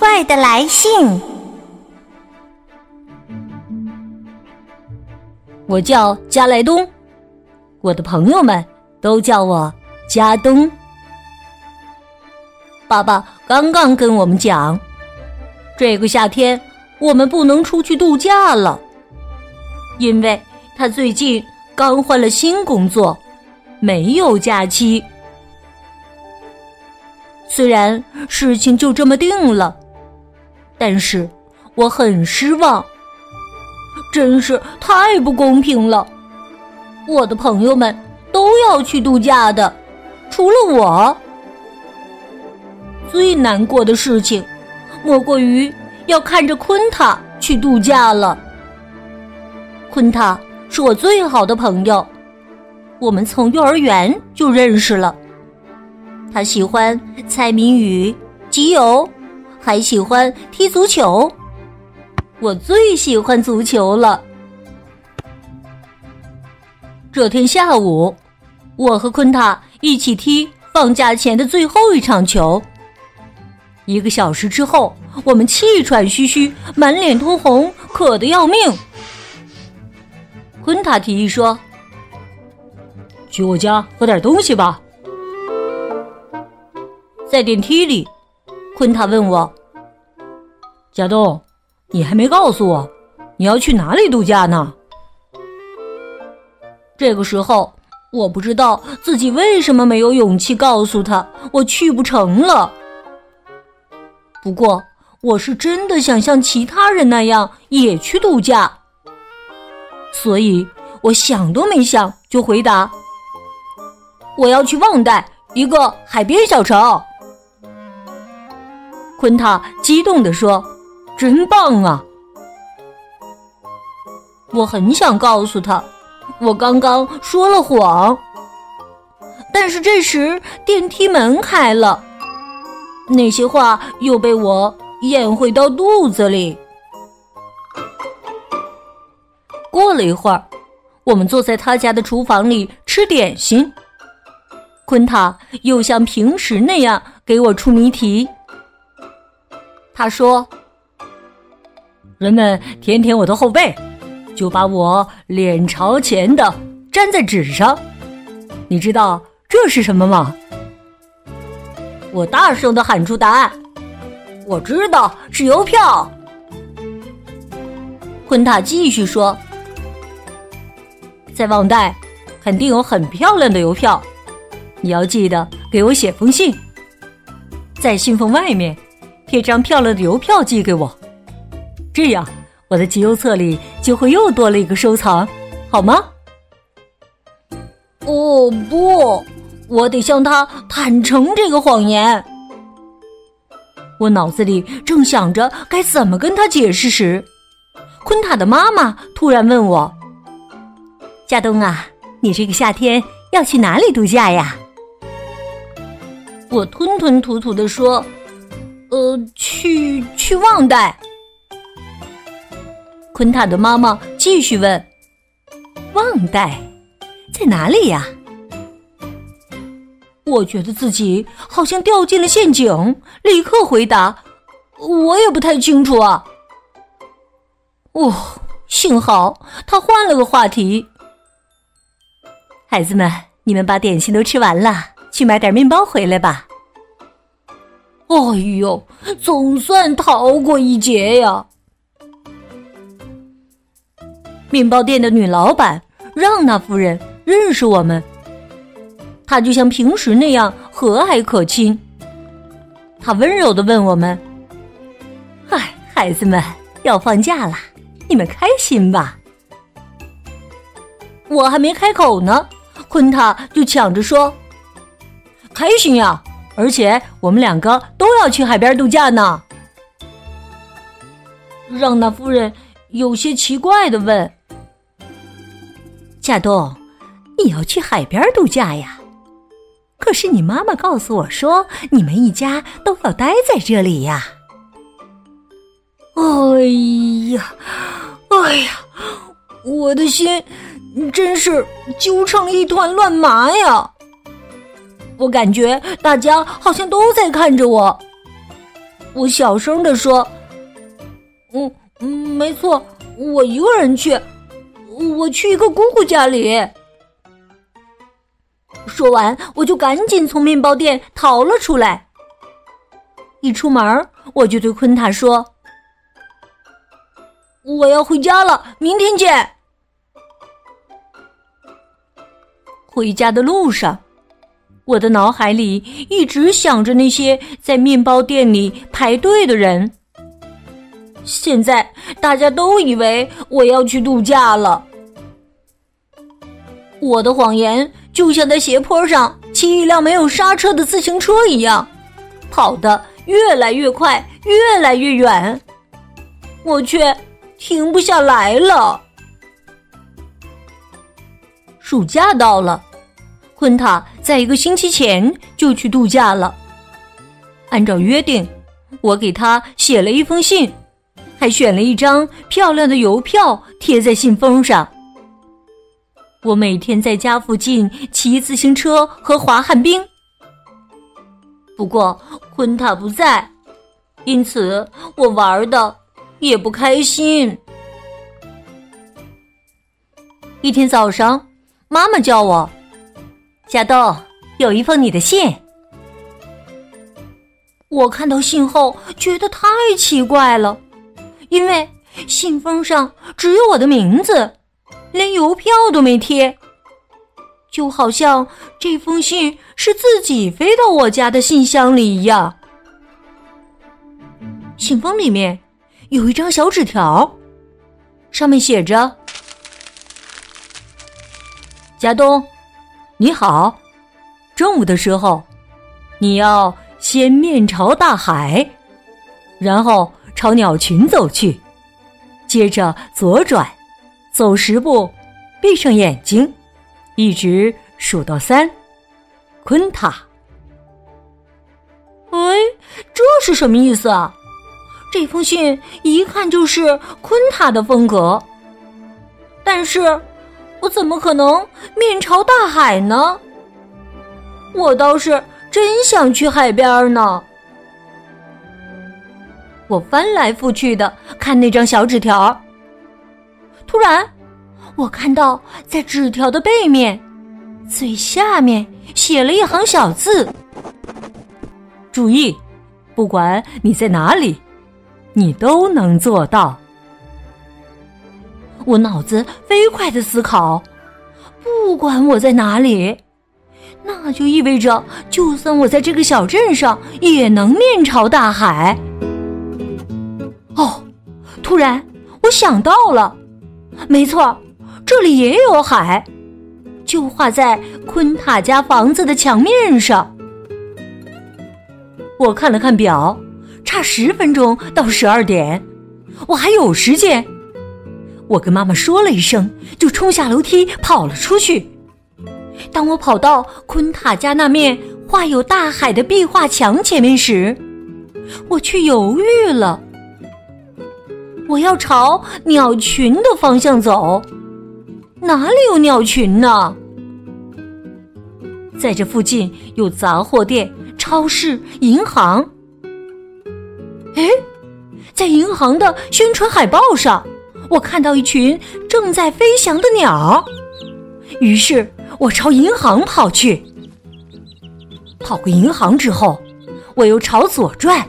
怪的来信。我叫加莱东，我的朋友们都叫我加东。爸爸刚刚跟我们讲，这个夏天我们不能出去度假了，因为他最近刚换了新工作，没有假期。虽然事情就这么定了，但是我很失望，真是太不公平了。我的朋友们都要去度假的，除了我。最难过的事情，莫过于要看着昆塔去度假了。昆塔是我最好的朋友，我们从幼儿园就认识了。他喜欢猜谜语、集邮，还喜欢踢足球。我最喜欢足球了。这天下午，我和昆塔一起踢放假前的最后一场球。一个小时之后，我们气喘吁吁，满脸通红，渴得要命。昆塔提议说：“去我家喝点东西吧。”在电梯里，昆塔问我：“贾东，你还没告诉我，你要去哪里度假呢？”这个时候，我不知道自己为什么没有勇气告诉他我去不成了。不过，我是真的想像其他人那样也去度假，所以我想都没想就回答：“我要去旺代，一个海边小城。”昆塔激动地说：“真棒啊！”我很想告诉他，我刚刚说了谎。但是这时电梯门开了，那些话又被我咽回到肚子里。过了一会儿，我们坐在他家的厨房里吃点心。昆塔又像平时那样给我出谜题。他说：“人们舔舔我的后背，就把我脸朝前的粘在纸上。你知道这是什么吗？”我大声的喊出答案：“我知道是邮票。”昆塔继续说：“在旺代，肯定有很漂亮的邮票，你要记得给我写封信，在信封外面。”贴张漂亮的邮票寄给我，这样我的集邮册里就会又多了一个收藏，好吗？哦不，我得向他坦诚这个谎言。我脑子里正想着该怎么跟他解释时，昆塔的妈妈突然问我：“夏冬啊，你这个夏天要去哪里度假呀？”我吞吞吐吐的说。呃，去去旺代。昆塔的妈妈继续问：“旺代在哪里呀？”我觉得自己好像掉进了陷阱，立刻回答：“我也不太清楚啊。”哦，幸好他换了个话题。孩子们，你们把点心都吃完了，去买点面包回来吧。哎呦，总算逃过一劫呀！面包店的女老板让娜夫人认识我们，她就像平时那样和蔼可亲。她温柔的问我们：“嗨，孩子们，要放假了，你们开心吧？”我还没开口呢，昆塔就抢着说：“开心呀！”而且我们两个都要去海边度假呢。让那夫人有些奇怪的问：“夏冬，你要去海边度假呀？可是你妈妈告诉我说，你们一家都要待在这里呀。”哎呀，哎呀，我的心真是揪成一团乱麻呀！我感觉大家好像都在看着我。我小声的说：“嗯嗯，没错，我一个人去，我去一个姑姑家里。”说完，我就赶紧从面包店逃了出来。一出门，我就对昆塔说。我要回家了，明天见。回家的路上，我的脑海里一直想着那些在面包店里排队的人。现在大家都以为我要去度假了。我的谎言就像在斜坡上骑一辆没有刹车的自行车一样，跑得越来越快，越来越远。我却。停不下来了。暑假到了，昆塔在一个星期前就去度假了。按照约定，我给他写了一封信，还选了一张漂亮的邮票贴在信封上。我每天在家附近骑自行车和滑旱冰，不过昆塔不在，因此我玩的。也不开心。一天早上，妈妈叫我：“夏豆，有一封你的信。”我看到信后觉得太奇怪了，因为信封上只有我的名字，连邮票都没贴，就好像这封信是自己飞到我家的信箱里一样。信封里面。有一张小纸条，上面写着：“家东，你好，中午的时候，你要先面朝大海，然后朝鸟群走去，接着左转，走十步，闭上眼睛，一直数到三，昆塔。”哎，这是什么意思啊？这封信一看就是昆塔的风格，但是我怎么可能面朝大海呢？我倒是真想去海边呢。我翻来覆去的看那张小纸条，突然我看到在纸条的背面最下面写了一行小字：“注意，不管你在哪里。”你都能做到。我脑子飞快的思考，不管我在哪里，那就意味着，就算我在这个小镇上，也能面朝大海。哦，突然我想到了，没错，这里也有海，就画在昆塔家房子的墙面上。我看了看表。差十分钟到十二点，我还有时间。我跟妈妈说了一声，就冲下楼梯跑了出去。当我跑到昆塔家那面画有大海的壁画墙前面时，我却犹豫了。我要朝鸟群的方向走，哪里有鸟群呢？在这附近有杂货店、超市、银行。哎，在银行的宣传海报上，我看到一群正在飞翔的鸟。于是我朝银行跑去。跑过银行之后，我又朝左转，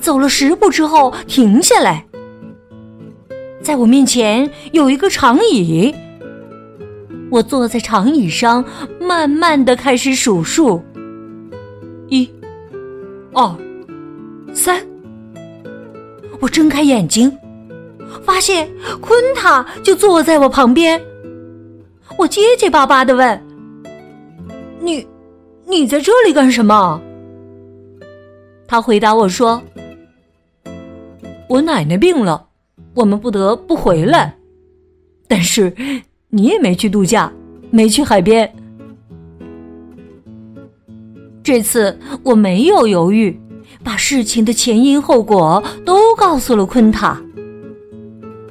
走了十步之后停下来。在我面前有一个长椅，我坐在长椅上，慢慢的开始数数：一、二、三。我睁开眼睛，发现昆塔就坐在我旁边。我结结巴巴的问：“你，你在这里干什么？”他回答我说：“我奶奶病了，我们不得不回来。但是你也没去度假，没去海边。这次我没有犹豫，把事情的前因后果都告诉了昆塔，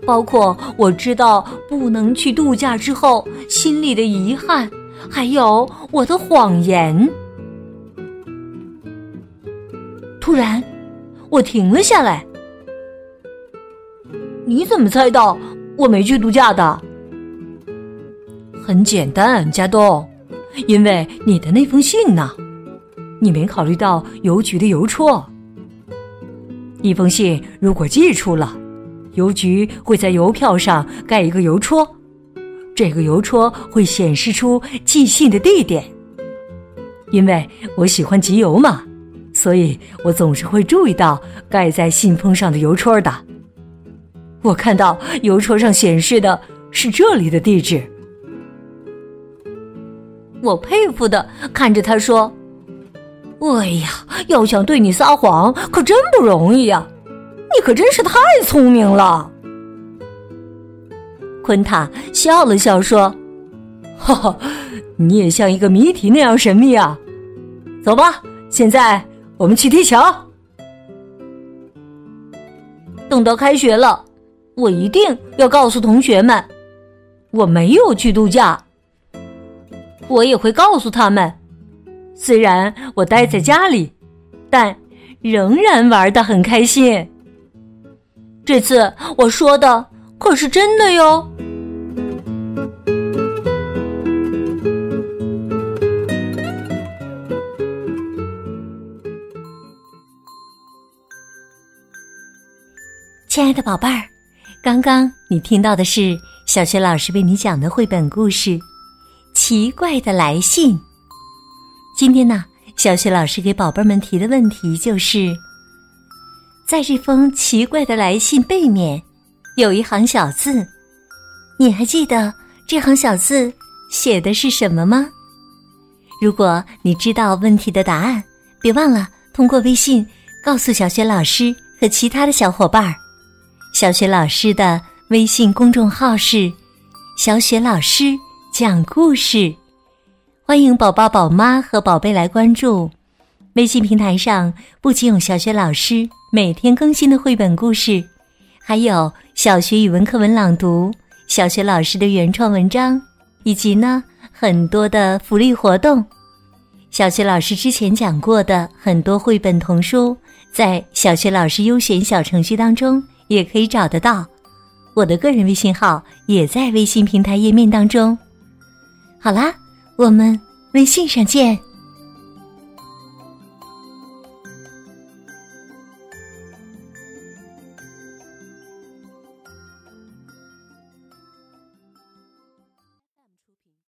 包括我知道不能去度假之后心里的遗憾，还有我的谎言。突然，我停了下来。你怎么猜到我没去度假的？很简单，加东，因为你的那封信呢。你没考虑到邮局的邮戳。一封信如果寄出了，邮局会在邮票上盖一个邮戳，这个邮戳会显示出寄信的地点。因为我喜欢集邮嘛，所以我总是会注意到盖在信封上的邮戳的。我看到邮戳上显示的是这里的地址。我佩服的看着他说。哎呀，要想对你撒谎可真不容易呀！你可真是太聪明了。昆塔笑了笑说：“哈哈，你也像一个谜题那样神秘啊！走吧，现在我们去踢球。等到开学了，我一定要告诉同学们，我没有去度假。我也会告诉他们。”虽然我待在家里，但仍然玩的很开心。这次我说的可是真的哟。亲爱的宝贝儿，刚刚你听到的是小学老师为你讲的绘本故事《奇怪的来信》。今天呢，小雪老师给宝贝们提的问题就是：在这封奇怪的来信背面，有一行小字，你还记得这行小字写的是什么吗？如果你知道问题的答案，别忘了通过微信告诉小雪老师和其他的小伙伴儿。小雪老师的微信公众号是“小雪老师讲故事”。欢迎宝宝、宝妈和宝贝来关注微信平台上，不仅有小学老师每天更新的绘本故事，还有小学语文课文朗读、小学老师的原创文章，以及呢很多的福利活动。小学老师之前讲过的很多绘本童书，在小学老师优选小程序当中也可以找得到。我的个人微信号也在微信平台页面当中。好啦。我们微信上见。